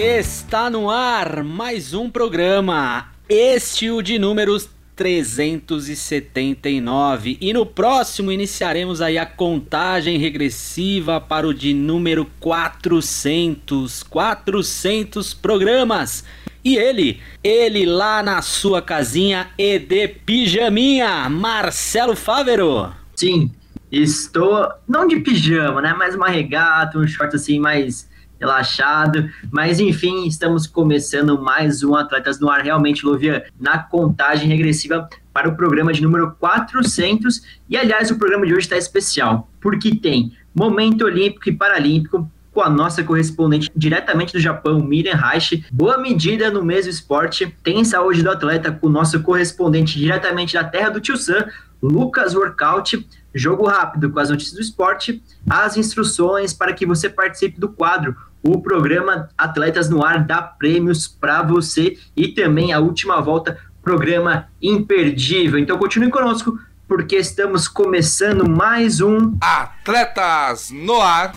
Está no ar mais um programa, este o de números 379. E no próximo iniciaremos aí a contagem regressiva para o de número 400. 400 programas. E ele, ele lá na sua casinha e de pijaminha, Marcelo Fávero. Sim, estou não de pijama, né, mas uma regata, um short assim mais relaxado. Mas enfim, estamos começando mais um Atletas no Ar, realmente, Lovia, na contagem regressiva para o programa de número 400. E aliás, o programa de hoje está especial, porque tem Momento Olímpico e Paralímpico, com a nossa correspondente diretamente do Japão, Miriam Reich. Boa medida no mesmo esporte. Tem saúde do atleta com o nosso correspondente diretamente da terra do Tio Sam, Lucas Workout. Jogo rápido com as notícias do esporte, as instruções para que você participe do quadro o programa Atletas no Ar dá prêmios para você e também a última volta, programa imperdível. Então continue conosco porque estamos começando mais um Atletas no Ar.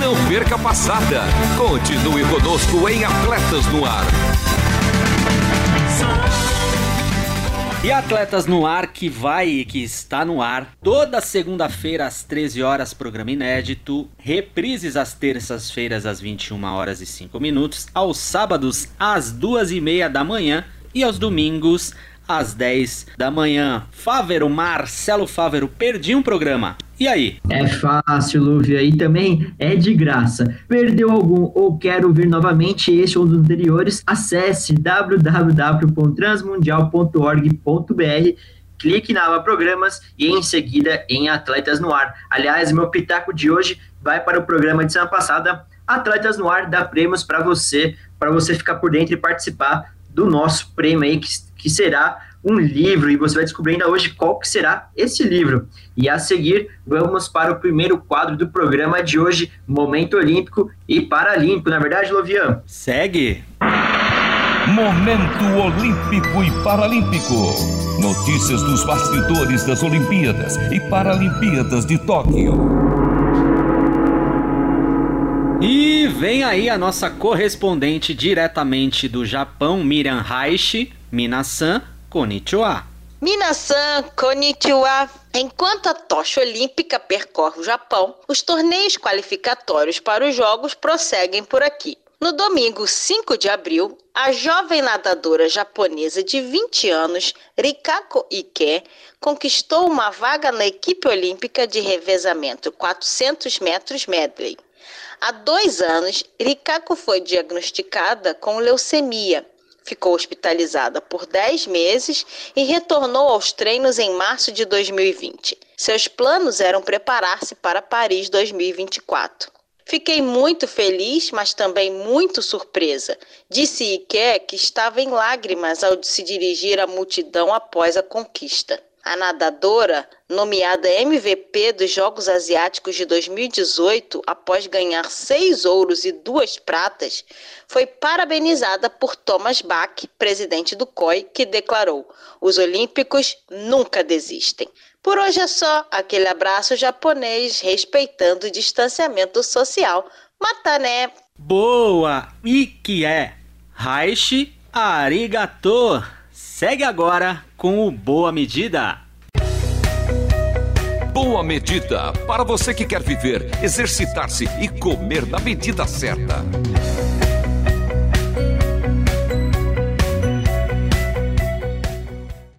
Não perca a passada. Continue conosco em Atletas no Ar. E Atletas no Ar que vai e que está no ar toda segunda-feira às 13 horas, programa inédito. Reprises às terças-feiras às 21 horas e 5 minutos, aos sábados às 2 e meia da manhã e aos domingos às 10 da manhã. Fávero, Marcelo Fávero, perdi um programa. E aí? É fácil, Lúvia, e também é de graça. Perdeu algum ou quer ouvir novamente este ou dos anteriores? Acesse www.transmundial.org.br clique na aba Programas e em seguida em Atletas no Ar. Aliás, meu pitaco de hoje vai para o programa de semana passada, Atletas no Ar dá prêmios para você, para você ficar por dentro e participar do nosso prêmio aí, que, que será um livro, e você vai descobrir ainda hoje qual que será esse livro. E a seguir, vamos para o primeiro quadro do programa de hoje, Momento Olímpico e Paralímpico. Na verdade, Lovian? Segue! Momento Olímpico e Paralímpico. Notícias dos bastidores das Olimpíadas e Paralimpíadas de Tóquio. E vem aí a nossa correspondente diretamente do Japão, Miriam Reich, Minasan, Konnichiwa. Minasan, konnichiwa. Enquanto a tocha olímpica percorre o Japão, os torneios qualificatórios para os Jogos prosseguem por aqui. No domingo 5 de abril, a jovem nadadora japonesa de 20 anos, Rikako Ike, conquistou uma vaga na equipe olímpica de revezamento 400 metros medley. Há dois anos, Rikako foi diagnosticada com leucemia ficou hospitalizada por 10 meses e retornou aos treinos em março de 2020. Seus planos eram preparar-se para Paris 2024. Fiquei muito feliz, mas também muito surpresa. Disse Ike que estava em lágrimas ao se dirigir à multidão após a conquista. A nadadora, nomeada MVP dos Jogos Asiáticos de 2018, após ganhar seis ouros e duas pratas, foi parabenizada por Thomas Bach, presidente do COI, que declarou: os Olímpicos nunca desistem. Por hoje é só, aquele abraço japonês respeitando o distanciamento social. Matané! Boa! E que é? Raishi Arigato! Segue agora com o Boa Medida. Boa Medida para você que quer viver, exercitar-se e comer na medida certa.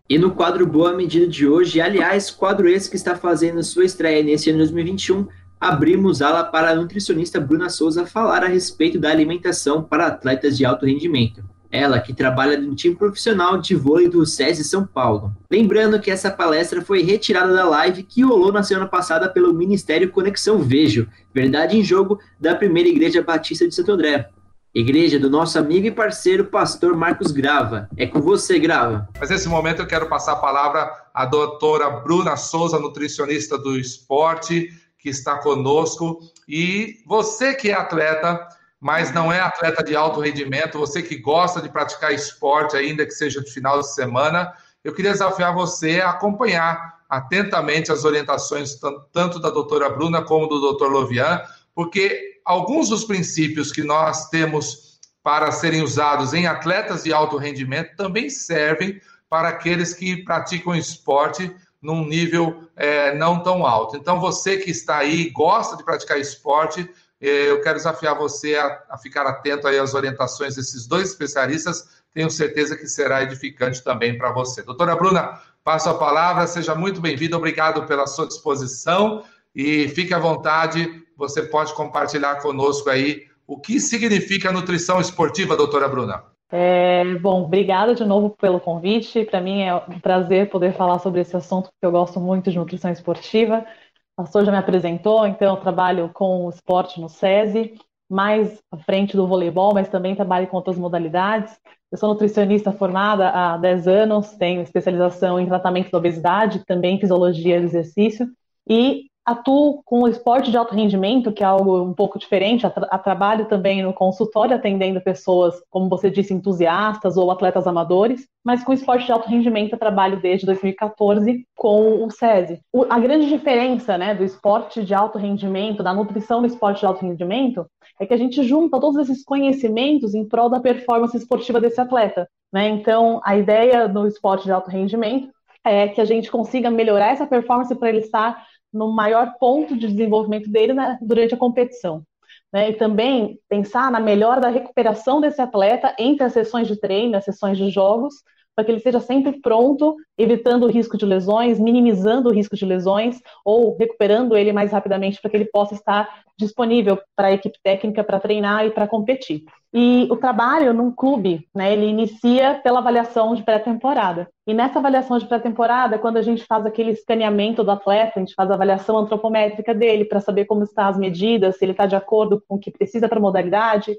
E no quadro Boa Medida de hoje, aliás, quadro esse que está fazendo sua estreia nesse ano 2021, abrimos ala para a nutricionista Bruna Souza falar a respeito da alimentação para atletas de alto rendimento. Ela que trabalha no time profissional de vôlei do SESI São Paulo. Lembrando que essa palestra foi retirada da live que rolou na semana passada pelo Ministério Conexão Vejo, Verdade em Jogo, da Primeira Igreja Batista de Santo André. Igreja do nosso amigo e parceiro pastor Marcos Grava. É com você, Grava. Mas nesse momento eu quero passar a palavra à doutora Bruna Souza, nutricionista do esporte, que está conosco. E você que é atleta, mas não é atleta de alto rendimento, você que gosta de praticar esporte, ainda que seja de final de semana, eu queria desafiar você a acompanhar atentamente as orientações tanto da doutora Bruna como do doutor Lovian, porque alguns dos princípios que nós temos para serem usados em atletas de alto rendimento também servem para aqueles que praticam esporte num nível é, não tão alto. Então, você que está aí, gosta de praticar esporte, eu quero desafiar você a, a, ficar atento aí às orientações desses dois especialistas. Tenho certeza que será edificante também para você. Doutora Bruna, passo a palavra, seja muito bem-vinda, obrigado pela sua disposição e fique à vontade você pode compartilhar conosco aí o que significa nutrição esportiva, doutora Bruna. É, bom, obrigada de novo pelo convite. Para mim é um prazer poder falar sobre esse assunto, porque eu gosto muito de nutrição esportiva. A pastor já me apresentou, então eu trabalho com o esporte no SESI, mais à frente do voleibol, mas também trabalho com outras modalidades. Eu sou nutricionista formada há 10 anos, tenho especialização em tratamento da obesidade, também fisiologia do exercício, e atuo com o esporte de alto rendimento, que é algo um pouco diferente. A, tra a trabalho também no consultório atendendo pessoas, como você disse, entusiastas ou atletas amadores, mas com esporte de alto rendimento eu trabalho desde 2014 com o SESI. O, a grande diferença né, do esporte de alto rendimento, da nutrição no esporte de alto rendimento, é que a gente junta todos esses conhecimentos em prol da performance esportiva desse atleta. Né? Então, a ideia no esporte de alto rendimento é que a gente consiga melhorar essa performance para ele estar no maior ponto de desenvolvimento dele né, durante a competição. Né? E também pensar na melhora da recuperação desse atleta entre as sessões de treino, as sessões de jogos, para que ele seja sempre pronto, evitando o risco de lesões, minimizando o risco de lesões ou recuperando ele mais rapidamente para que ele possa estar disponível para a equipe técnica para treinar e para competir. E o trabalho num clube, né, ele inicia pela avaliação de pré-temporada. E nessa avaliação de pré-temporada, quando a gente faz aquele escaneamento do atleta, a gente faz a avaliação antropométrica dele para saber como estão as medidas, se ele está de acordo com o que precisa para a modalidade.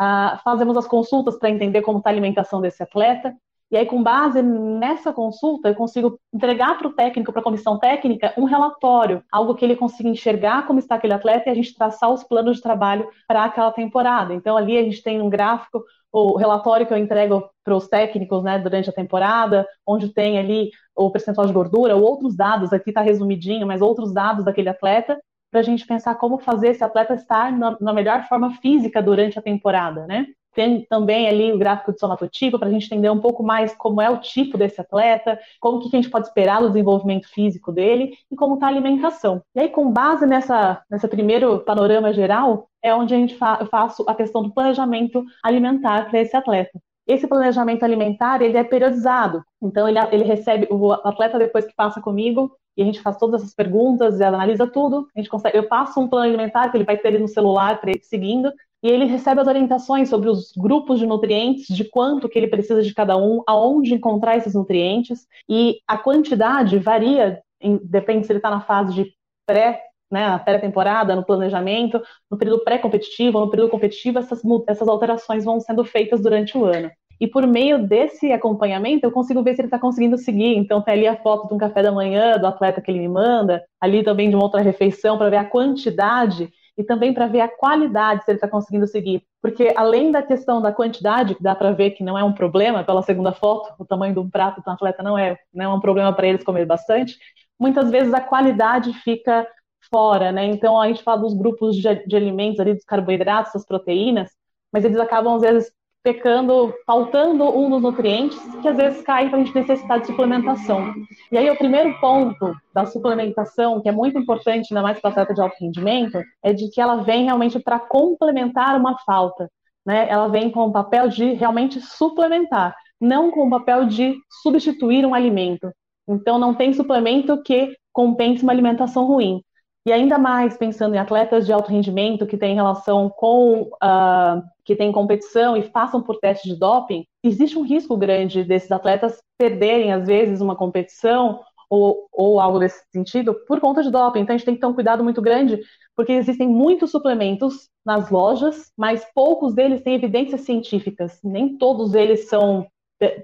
Uh, fazemos as consultas para entender como está a alimentação desse atleta. E aí, com base nessa consulta, eu consigo entregar para o técnico, para a comissão técnica, um relatório, algo que ele consiga enxergar como está aquele atleta e a gente traçar os planos de trabalho para aquela temporada. Então, ali a gente tem um gráfico, o relatório que eu entrego para os técnicos né, durante a temporada, onde tem ali o percentual de gordura, ou outros dados, aqui está resumidinho, mas outros dados daquele atleta, para a gente pensar como fazer esse atleta estar na, na melhor forma física durante a temporada, né? Tem também ali o gráfico de somatotipo para a gente entender um pouco mais como é o tipo desse atleta, como que a gente pode esperar do desenvolvimento físico dele e como está a alimentação. E aí, com base nessa, nessa primeiro panorama geral, é onde a gente fa faço a questão do planejamento alimentar para esse atleta. Esse planejamento alimentar ele é periodizado, então ele, ele recebe o atleta depois que passa comigo e a gente faz todas essas perguntas analisa tudo. A gente consegue, eu passo um plano alimentar que ele vai ter no celular seguindo e ele recebe as orientações sobre os grupos de nutrientes, de quanto que ele precisa de cada um, aonde encontrar esses nutrientes, e a quantidade varia, em, depende se ele está na fase de pré, né, pré-temporada, no planejamento, no período pré-competitivo, no período competitivo, essas, essas alterações vão sendo feitas durante o ano. E por meio desse acompanhamento, eu consigo ver se ele está conseguindo seguir. Então, tem ali a foto de um café da manhã do atleta que ele me manda, ali também de uma outra refeição, para ver a quantidade e também para ver a qualidade, se ele está conseguindo seguir. Porque além da questão da quantidade, que dá para ver que não é um problema pela segunda foto, o tamanho do prato do atleta não é, não é um problema para eles comer bastante, muitas vezes a qualidade fica fora, né? Então a gente fala dos grupos de, de alimentos ali, dos carboidratos, das proteínas, mas eles acabam às vezes pecando, faltando um dos nutrientes que às vezes cai para a gente necessitar de suplementação. E aí o primeiro ponto da suplementação, que é muito importante, ainda mais para atleta de alto rendimento, é de que ela vem realmente para complementar uma falta. Né? Ela vem com o papel de realmente suplementar, não com o papel de substituir um alimento. Então não tem suplemento que compense uma alimentação ruim. E ainda mais pensando em atletas de alto rendimento que têm relação com uh, que têm competição e passam por testes de doping, existe um risco grande desses atletas perderem, às vezes, uma competição ou, ou algo desse sentido por conta de doping. Então a gente tem que ter um cuidado muito grande, porque existem muitos suplementos nas lojas, mas poucos deles têm evidências científicas. Nem todos eles são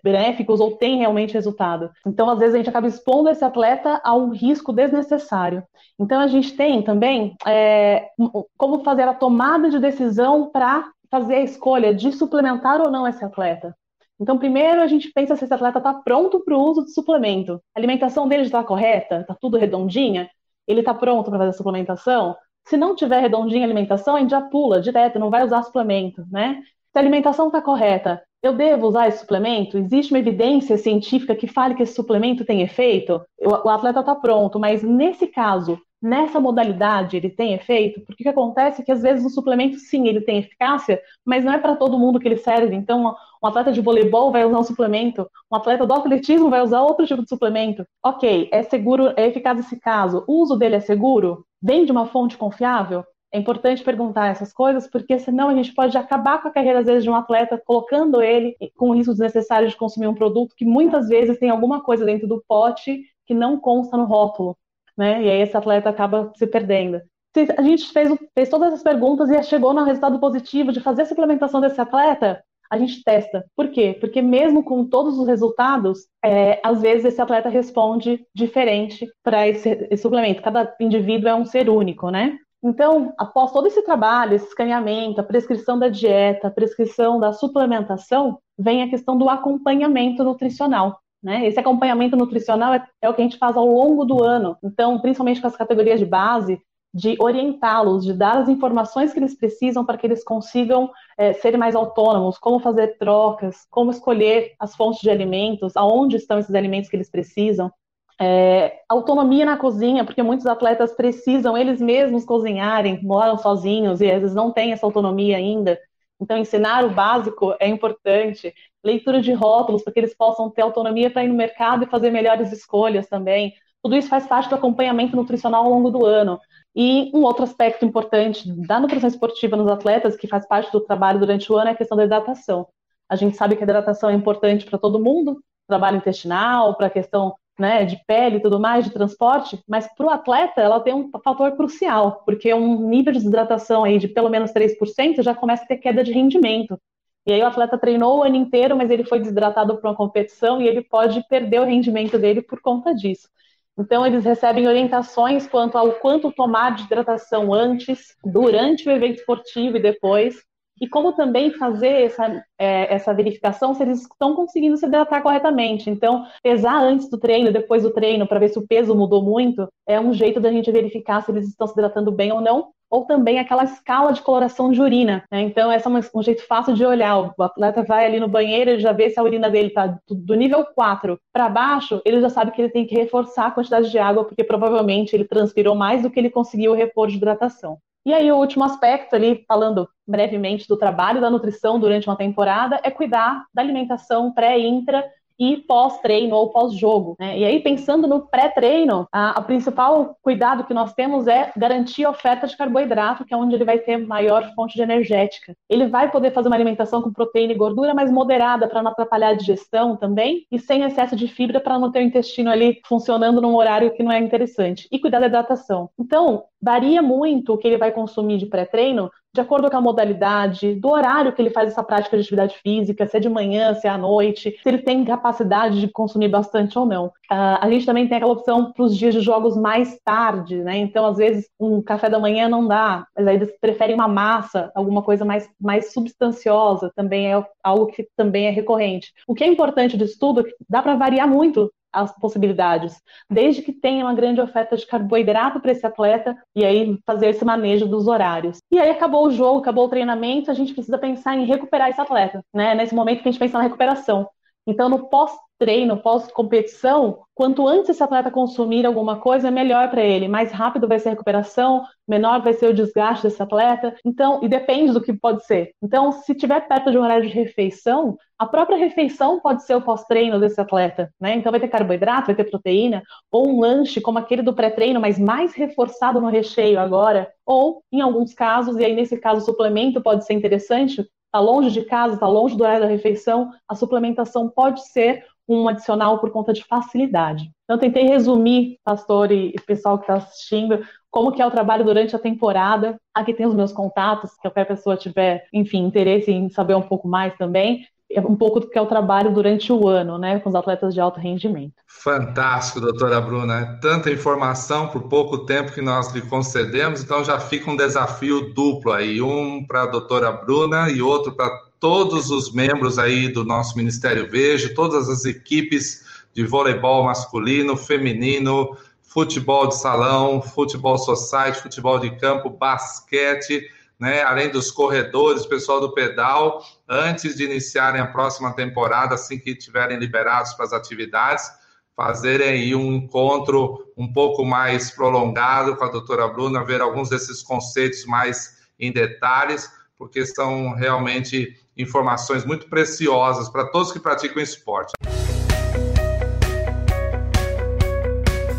benéficos ou têm realmente resultado. Então, às vezes, a gente acaba expondo esse atleta a um risco desnecessário. Então, a gente tem também é, como fazer a tomada de decisão para fazer a escolha de suplementar ou não esse atleta. Então, primeiro a gente pensa se esse atleta está pronto para o uso de suplemento. A alimentação dele está correta? Está tudo redondinha? Ele está pronto para fazer a suplementação? Se não tiver redondinha a alimentação, a gente já pula direto, não vai usar suplemento, né? Se a alimentação está correta, eu devo usar esse suplemento? Existe uma evidência científica que fale que esse suplemento tem efeito? O atleta está pronto, mas nesse caso, nessa modalidade, ele tem efeito? Porque o que acontece é que às vezes o suplemento, sim, ele tem eficácia, mas não é para todo mundo que ele serve. Então, um atleta de voleibol vai usar um suplemento, um atleta do atletismo vai usar outro tipo de suplemento. Ok, é seguro, é eficaz esse caso. O uso dele é seguro? Vem de uma fonte confiável? É importante perguntar essas coisas, porque senão a gente pode acabar com a carreira, às vezes, de um atleta, colocando ele com o risco desnecessário de consumir um produto que muitas vezes tem alguma coisa dentro do pote que não consta no rótulo, né? E aí esse atleta acaba se perdendo. A gente fez, fez todas essas perguntas e chegou no resultado positivo de fazer a suplementação desse atleta, a gente testa. Por quê? Porque mesmo com todos os resultados, é, às vezes esse atleta responde diferente para esse, esse, suplemento. Cada indivíduo é um ser único, né? Então, após todo esse trabalho, esse escaneamento, a prescrição da dieta, a prescrição da suplementação, vem a questão do acompanhamento nutricional. Né? Esse acompanhamento nutricional é, é, o que a gente faz ao longo do ano. Então, principalmente com as categorias de base, de orientá-los, de dar as informações que eles precisam para que eles consigam é, ser mais autônomos, como fazer trocas, como escolher as fontes de alimentos, aonde estão esses alimentos que eles precisam. É, autonomia na cozinha, porque muitos atletas precisam eles mesmos cozinharem, moram sozinhos e às vezes não têm essa autonomia ainda. Então, ensinar o básico é importante. Leitura de rótulos, para que eles possam ter autonomia para ir no mercado e fazer melhores escolhas também. Tudo isso faz parte do acompanhamento nutricional ao longo do ano. E um outro aspecto importante da nutrição esportiva nos atletas, que faz parte do trabalho durante o ano, é a questão da hidratação. A gente sabe que a hidratação é importante para todo mundo, trabalho intestinal, para a questão né, de pele e tudo mais, de transporte, mas para o atleta ela tem um fator crucial, porque um nível de desidratação aí de pelo menos 3% já começa a ter queda de rendimento. E aí o atleta treinou o ano inteiro, mas ele foi desidratado para uma competição e ele pode perder o rendimento dele por conta disso. Então eles recebem orientações quanto ao quanto tomar de hidratação antes, durante o evento esportivo e depois, e como também fazer essa, é, essa verificação se eles estão conseguindo se hidratar corretamente. Então, pesar antes do treino, depois do treino, para ver se o peso mudou muito, é um jeito da gente verificar se eles estão se hidratando bem ou não. Ou também aquela escala de coloração de urina. Né? Então, esse é um jeito fácil de olhar. O atleta vai ali no banheiro, ele já vê se a urina dele está do nível 4 para baixo, ele já sabe que ele tem que reforçar a quantidade de água, porque provavelmente ele transpirou mais do que ele conseguiu repor de hidratação. E aí, o último aspecto ali, falando brevemente do trabalho da nutrição durante uma temporada, é cuidar da alimentação pré, intra e pós-treino ou pós-jogo. Né? E aí, pensando no pré-treino, a, principal cuidado que nós temos é garantir a oferta de carboidrato, que é onde ele vai ter maior fonte de energética. Ele vai poder fazer uma alimentação com proteína e gordura, mas moderada para não atrapalhar a digestão também, e sem excesso de fibra para não ter o intestino ali funcionando num horário que não é interessante. E cuidar da hidratação. Então, varia muito o que ele vai consumir de pré-treino de acordo com a modalidade, do horário que ele faz essa prática de atividade física, se é de manhã, se é à noite, se ele tem capacidade de consumir bastante ou não. Uh, a gente também tem aquela opção para os dias de jogos mais tarde, né? Então, às vezes, um café da manhã não dá, mas aí eles preferem uma massa, alguma coisa mais, mais substanciosa, também é algo que também é recorrente. O que é importante disso tudo é que dá para variar muito as possibilidades, desde que tenha uma grande oferta de carboidrato para esse atleta e aí fazer esse manejo dos horários. E aí acabou o jogo, acabou o treinamento, a gente precisa pensar em recuperar esse atleta, né? Nesse momento que a gente pensa na recuperação. Então, no pós-treino, pós-competição, quanto antes esse atleta consumir alguma coisa, melhor para ele. Mais rápido vai ser a recuperação, menor vai ser o desgaste desse atleta. Então, e depende do que pode ser. Então, se tiver perto de um horário de refeição, a própria refeição pode ser o pós-treino desse atleta, né? Então vai ter carboidrato, vai ter proteína, ou um lanche como aquele do pré-treino, mas mais reforçado no recheio agora, ou em alguns casos, e aí nesse caso o suplemento pode ser interessante, está longe de casa, está longe do horário da refeição, a suplementação pode ser um adicional por conta de facilidade. Então, tentei resumir, pastor e pessoal que está assistindo, como que é o trabalho durante a temporada. Aqui tem os meus contatos, se qualquer pessoa tiver, enfim, interesse em saber um pouco mais também um pouco do que é o trabalho durante o ano, né, com os atletas de alto rendimento. Fantástico, doutora Bruna. É tanta informação por pouco tempo que nós lhe concedemos, então já fica um desafio duplo aí, um para a doutora Bruna e outro para todos os membros aí do nosso Ministério Vejo, todas as equipes de voleibol masculino, feminino, futebol de salão, futebol society, futebol de campo, basquete, né, além dos corredores, pessoal do pedal, antes de iniciarem a próxima temporada, assim que estiverem liberados para as atividades, fazerem aí um encontro um pouco mais prolongado com a doutora Bruna, ver alguns desses conceitos mais em detalhes, porque são realmente informações muito preciosas para todos que praticam esporte.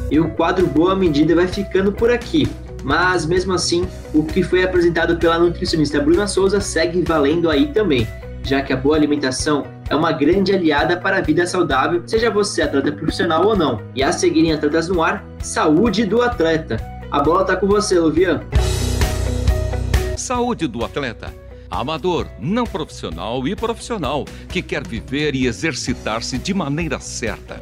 E o quadro Boa Medida vai ficando por aqui. Mas mesmo assim, o que foi apresentado pela nutricionista Bruna Souza segue valendo aí também, já que a boa alimentação é uma grande aliada para a vida saudável, seja você atleta profissional ou não. E a seguir em Atletas no Ar, saúde do atleta. A bola está com você, Luvian. Saúde do atleta. Amador, não profissional e profissional que quer viver e exercitar-se de maneira certa.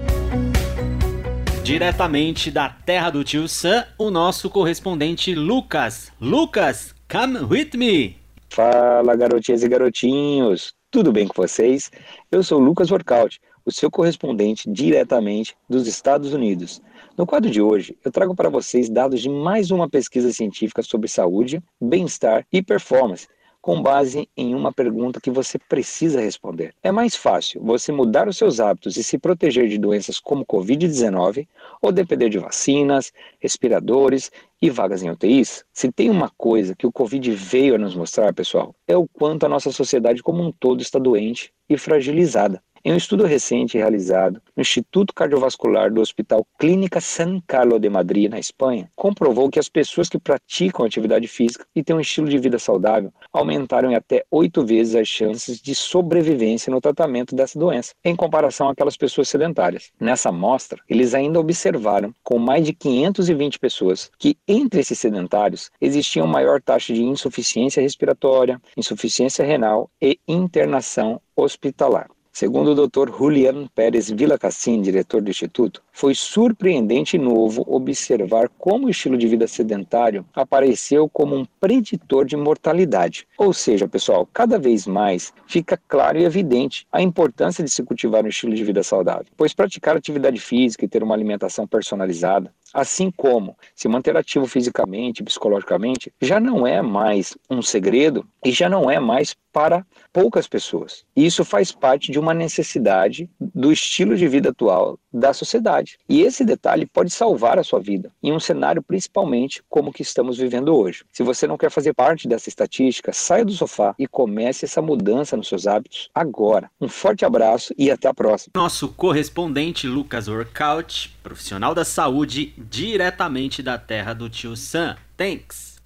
Diretamente da terra do tio Sam, o nosso correspondente Lucas. Lucas, come with me! Fala, garotinhas e garotinhos! Tudo bem com vocês? Eu sou Lucas Workout, o seu correspondente diretamente dos Estados Unidos. No quadro de hoje, eu trago para vocês dados de mais uma pesquisa científica sobre saúde, bem-estar e performance com base em uma pergunta que você precisa responder. É mais fácil você mudar os seus hábitos e se proteger de doenças como Covid-19 ou depender de vacinas, respiradores e vagas em UTIs? Se tem uma coisa que o Covid veio a nos mostrar, pessoal, é o quanto a nossa sociedade como um todo está doente e fragilizada. Em um estudo recente realizado no Instituto Cardiovascular do Hospital Clínica San Carlo de Madrid, na Espanha, comprovou que as pessoas que praticam atividade física e têm um estilo de vida saudável aumentaram em até oito vezes as chances de sobrevivência no tratamento dessa doença, em comparação àquelas pessoas sedentárias. Nessa amostra, eles ainda observaram, com mais de 520 pessoas, que entre esses sedentários existia uma maior taxa de insuficiência respiratória, insuficiência renal e internação hospitalar. Segundo o Dr. Julian Pérez Villacassin, diretor do Instituto, foi surpreendente e novo observar como o estilo de vida sedentário apareceu como um preditor de mortalidade. Ou seja, pessoal, cada vez mais fica claro e evidente a importância de se cultivar um estilo de vida saudável, pois praticar atividade física e ter uma alimentação personalizada Assim como se manter ativo fisicamente psicologicamente já não é mais um segredo e já não é mais para poucas pessoas. Isso faz parte de uma necessidade do estilo de vida atual da sociedade. E esse detalhe pode salvar a sua vida, em um cenário principalmente como o que estamos vivendo hoje. Se você não quer fazer parte dessa estatística, saia do sofá e comece essa mudança nos seus hábitos agora. Um forte abraço e até a próxima. Nosso correspondente Lucas Workout, profissional da saúde, diretamente da terra do tio Sam. Thanks.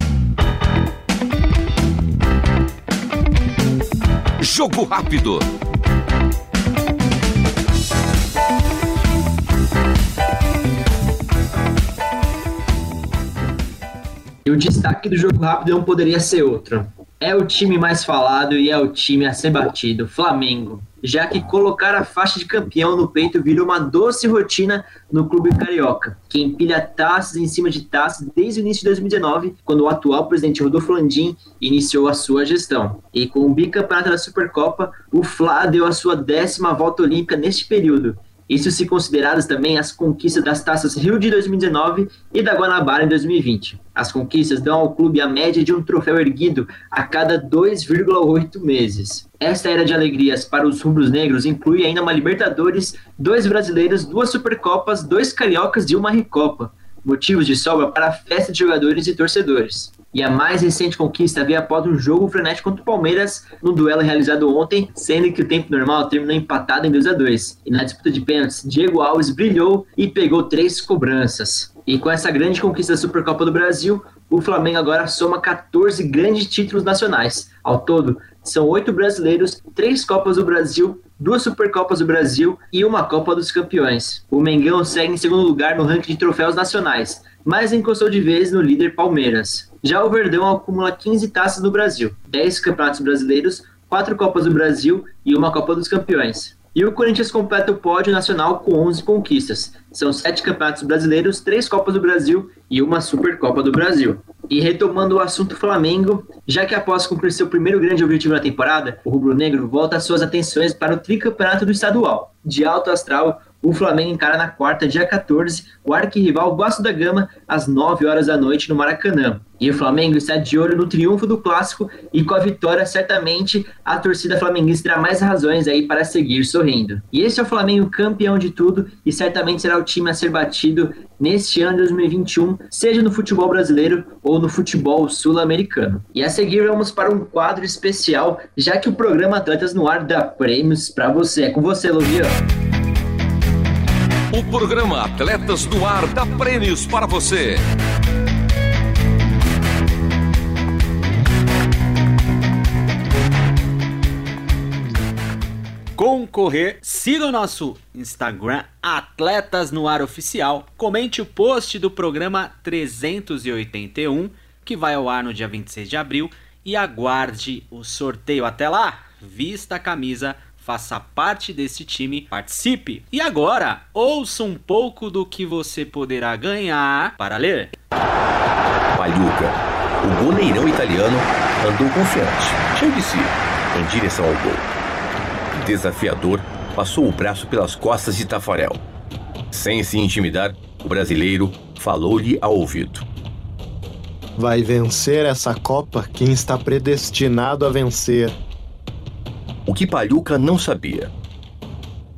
Jogo rápido. E o destaque do jogo rápido não poderia ser outro. É o time mais falado e é o time a ser batido, Flamengo. Já que colocar a faixa de campeão no peito virou uma doce rotina no clube carioca, que empilha taças em cima de taças desde o início de 2019, quando o atual presidente Rodolfo Landim iniciou a sua gestão. E com o bicampeonato da Supercopa, o Fla deu a sua décima volta olímpica neste período, Isso se consideradas também as conquistas das taças Rio de 2019 e da Guanabara em 2020. As conquistas dão ao clube a média de um troféu erguido a cada 2,8 meses. Esta era de alegrias para os rubros-negros inclui ainda uma Libertadores, dois brasileiros, duas Supercopas, dois cariocas e uma Recopa. Motivos de sobra para a festa de jogadores e torcedores. E a mais recente conquista veio após um jogo frenético contra o Palmeiras no duelo realizado ontem, sendo que o tempo normal terminou empatado em 2 a 2 E na disputa de pênaltis, Diego Alves brilhou e pegou três cobranças. E com essa grande conquista da Supercopa do Brasil, o Flamengo agora soma 14 grandes títulos nacionais. Ao todo, são oito brasileiros, três Copas do Brasil, duas Supercopas do Brasil e uma Copa dos Campeões. O Mengão segue em segundo lugar no ranking de troféus nacionais, mas encostou de vez no líder Palmeiras. Já o Verdão acumula 15 taças no Brasil, 10 campeonatos brasileiros, 4 Copas do Brasil e uma Copa dos Campeões. E o Corinthians completa o pódio nacional com 11 conquistas. São 7 campeonatos brasileiros, 3 Copas do Brasil e uma Supercopa do Brasil. E retomando o assunto Flamengo, já que após cumprir seu primeiro grande objetivo na temporada, o rubro-negro volta suas atenções para o tricampeonato do estadual. De alto astral, o Flamengo encara na quarta, dia 14, o arquirrival Vasco da Gama, às 9 horas da noite no Maracanã. E o Flamengo está de olho no triunfo do clássico e com a vitória, certamente a torcida flamenguista terá mais razões aí para seguir sorrindo. E esse é o Flamengo campeão de tudo e certamente será o time a ser batido neste ano de 2021, seja no futebol brasileiro ou no futebol sul-americano. E a seguir vamos para um quadro especial, já que o programa Atletas no Ar dá prêmios para você. É com você, Luvian. O programa Atletas no Ar dá prêmios para você. concorrer, siga o nosso Instagram Atletas no Ar Oficial, comente o post do programa 381, que vai ao ar no dia 26 de abril, e aguarde o sorteio. Até lá, vista a camisa, faça parte desse time, participe. E agora, ouça um pouco do que você poderá ganhar para ler. Paluca, o goleirão italiano andou confiante, cheio de si, em direção ao gol desafiador, passou o braço pelas costas de Tafarel. Sem se intimidar, o brasileiro falou-lhe ao ouvido. Vai vencer essa Copa quem está predestinado a vencer. O que Palhuca não sabia.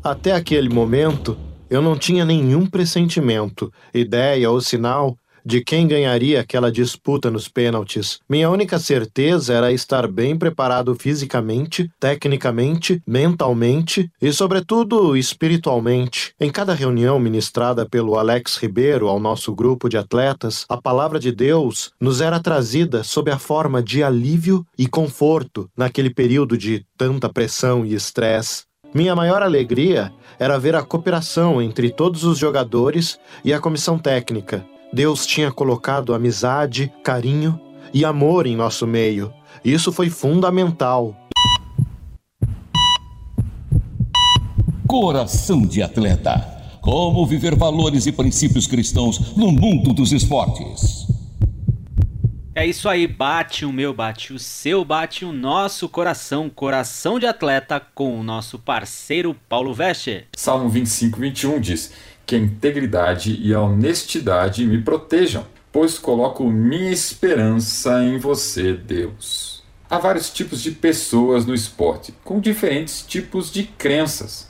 Até aquele momento, eu não tinha nenhum pressentimento, ideia ou sinal de quem ganharia aquela disputa nos pênaltis. Minha única certeza era estar bem preparado fisicamente, tecnicamente, mentalmente e, sobretudo, espiritualmente. Em cada reunião ministrada pelo Alex Ribeiro ao nosso grupo de atletas, a palavra de Deus nos era trazida sob a forma de alívio e conforto naquele período de tanta pressão e estresse. Minha maior alegria era ver a cooperação entre todos os jogadores e a comissão técnica, Deus tinha colocado amizade, carinho e amor em nosso meio. Isso foi fundamental. Coração de atleta. Como viver valores e princípios cristãos no mundo dos esportes. É isso aí, bate o meu, bate o seu, bate o nosso coração, coração de atleta com o nosso parceiro Paulo Veste. Salmo 25, 21 diz: que a integridade e a honestidade me protejam, pois coloco minha esperança em você, Deus. Há vários tipos de pessoas no esporte, com diferentes tipos de crenças.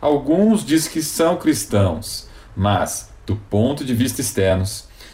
Alguns dizem que são cristãos, mas, do ponto de vista externo,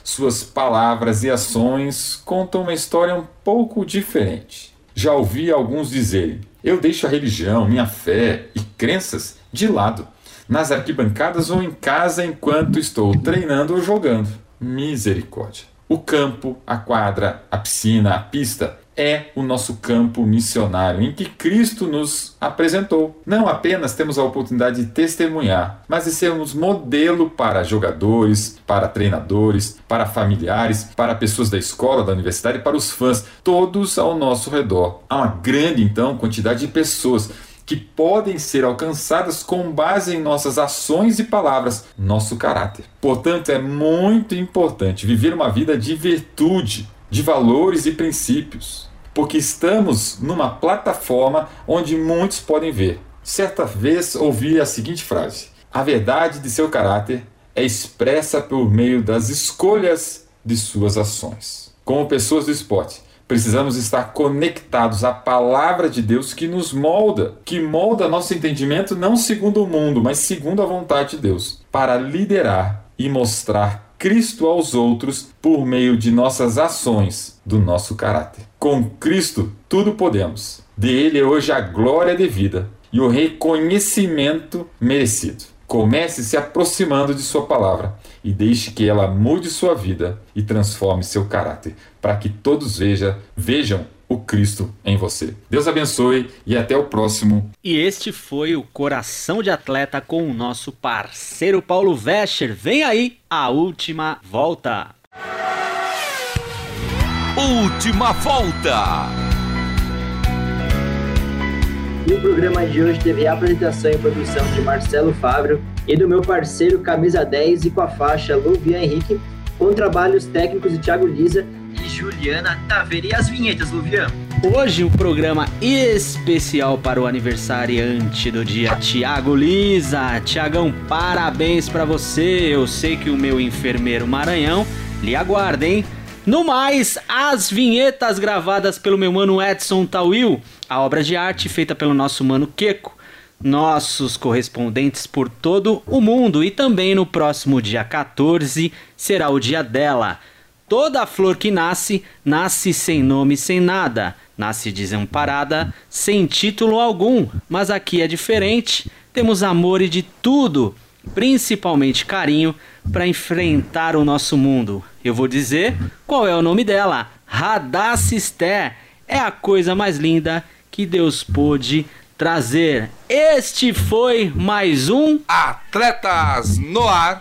suas palavras e ações contam uma história um pouco diferente. Já ouvi alguns dizerem: eu deixo a religião, minha fé e crenças de lado nas arquibancadas ou em casa enquanto estou treinando ou jogando. Misericórdia. O campo, a quadra, a piscina, a pista é o nosso campo missionário em que Cristo nos apresentou. Não apenas temos a oportunidade de testemunhar, mas de sermos modelo para jogadores, para treinadores, para familiares, para pessoas da escola, da universidade, para os fãs, todos ao nosso redor. Há uma grande então quantidade de pessoas que podem ser alcançadas com base em nossas ações e palavras, nosso caráter. Portanto, é muito importante viver uma vida de virtude, de valores e princípios, porque estamos numa plataforma onde muitos podem ver. Certa vez ouvi a seguinte frase: A verdade de seu caráter é expressa por meio das escolhas de suas ações. Como pessoas do esporte, precisamos estar conectados à palavra de Deus que nos molda, que molda nosso entendimento não segundo o mundo, mas segundo a vontade de Deus, para liderar e mostrar Cristo aos outros por meio de nossas ações, do nosso caráter. Com Cristo, tudo podemos. De Ele é hoje a glória devida e o reconhecimento merecido. Comece se aproximando de Sua palavra e deixe que ela mude sua vida e transforme seu caráter, para que todos veja, vejam o Cristo em você. Deus abençoe e até o próximo. E este foi o Coração de Atleta com o nosso parceiro Paulo Vescher. Vem aí a última volta. Última volta. E o programa de hoje teve a apresentação e produção de Marcelo Fábio e do meu parceiro Camisa 10 e com a faixa Luvian Henrique, com trabalhos técnicos de Thiago Lisa e Juliana Taveira. E as vinhetas, Luvian? Hoje um programa especial para o aniversariante do dia, Tiago Lisa. Tiagão, parabéns para você. Eu sei que o meu enfermeiro Maranhão lhe aguarda, hein? No mais, as vinhetas gravadas pelo meu mano Edson Tawil, a obra de arte feita pelo nosso mano Queco, nossos correspondentes por todo o mundo e também no próximo dia 14 será o dia dela. Toda flor que nasce, nasce sem nome, sem nada, nasce desamparada, sem título algum, mas aqui é diferente, temos amor e de tudo, principalmente carinho, para enfrentar o nosso mundo. Eu vou dizer qual é o nome dela: Radaciste. É a coisa mais linda que Deus pôde trazer. Este foi mais um Atletas no Ar.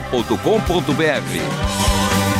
jornal.com.br.